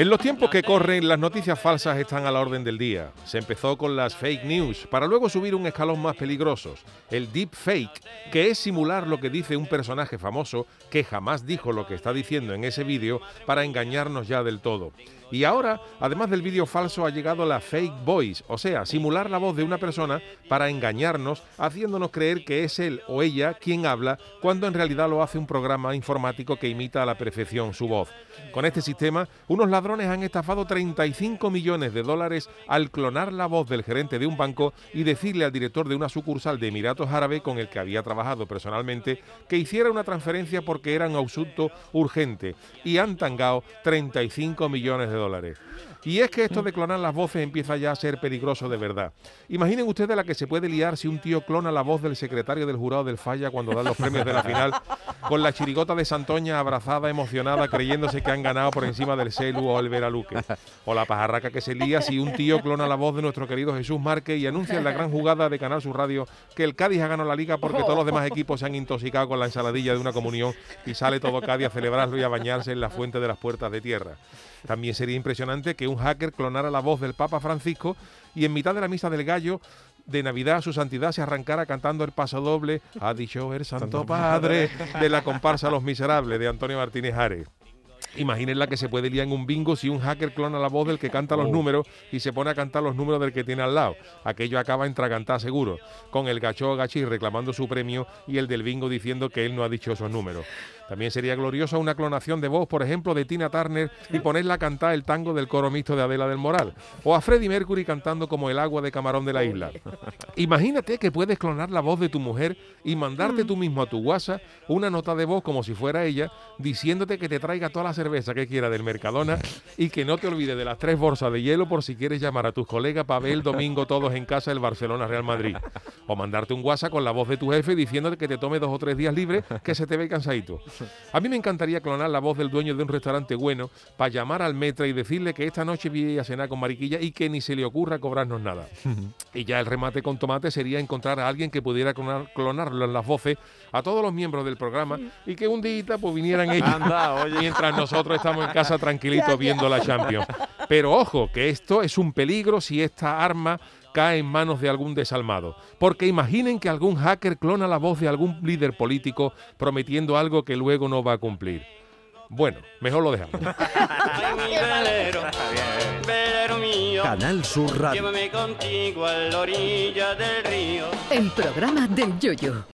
En los tiempos que corren, las noticias falsas están a la orden del día. Se empezó con las fake news, para luego subir un escalón más peligroso, el deep fake, que es simular lo que dice un personaje famoso que jamás dijo lo que está diciendo en ese vídeo para engañarnos ya del todo. Y ahora, además del vídeo falso, ha llegado la fake voice, o sea, simular la voz de una persona para engañarnos, haciéndonos creer que es él o ella quien habla, cuando en realidad lo hace un programa informático que imita a la perfección su voz. Con este sistema, unos ladrones han estafado 35 millones de dólares al clonar la voz del gerente de un banco y decirle al director de una sucursal de Emiratos Árabes con el que había trabajado personalmente que hiciera una transferencia porque era un asunto urgente y han tangado 35 millones de dólares. Y es que esto de clonar las voces empieza ya a ser peligroso de verdad. Imaginen ustedes la que se puede liar si un tío clona la voz del secretario del jurado del Falla cuando dan los premios de la final, con la chirigota de Santoña abrazada, emocionada, creyéndose que han ganado por encima del Celu o el Veraluque. O la pajarraca que se lía si un tío clona la voz de nuestro querido Jesús Márquez y anuncia en la gran jugada de Canal Sur Radio que el Cádiz ha ganado la liga porque todos los demás equipos se han intoxicado con la ensaladilla de una comunión y sale todo Cádiz a celebrarlo y a bañarse en la fuente de las puertas de tierra. También sería impresionante que un hacker clonara la voz del Papa Francisco y en mitad de la misa del gallo de Navidad su santidad se arrancara cantando el paso doble Ha dicho el Santo Padre de la comparsa Los Miserables de Antonio Martínez Ares. Imaginen la que se puede liar en un bingo si un hacker clona la voz del que canta los números y se pone a cantar los números del que tiene al lado. Aquello acaba en tragantar seguro, con el gacho gachí reclamando su premio y el del bingo diciendo que él no ha dicho esos números. También sería gloriosa una clonación de voz, por ejemplo, de Tina Turner y ponerla a cantar el tango del coro mixto de Adela del Moral. O a Freddie Mercury cantando como el agua de camarón de la isla. Imagínate que puedes clonar la voz de tu mujer y mandarte tú mismo a tu WhatsApp una nota de voz como si fuera ella, diciéndote que te traiga toda la cerveza que quiera del Mercadona y que no te olvides de las tres bolsas de hielo por si quieres llamar a tus colegas para ver el domingo todos en casa el Barcelona Real Madrid. O mandarte un WhatsApp con la voz de tu jefe diciéndote que te tome dos o tres días libres que se te ve cansadito. A mí me encantaría clonar la voz del dueño de un restaurante bueno para llamar al metra y decirle que esta noche voy a cenar con Mariquilla y que ni se le ocurra cobrarnos nada. y ya el remate con tomate sería encontrar a alguien que pudiera clonar, clonarlo en las voces a todos los miembros del programa y que un día pues vinieran ellos mientras nosotros estamos en casa tranquilitos viendo la Champions. Pero ojo, que esto es un peligro si esta arma cae en manos de algún desalmado. Porque imaginen que algún hacker clona la voz de algún líder político prometiendo algo que luego no va a cumplir. Bueno, mejor lo dejamos. Ay, mi velero, velero mío, Canal Sur Radio. llévame contigo a la orilla del río. El programa del Yoyo.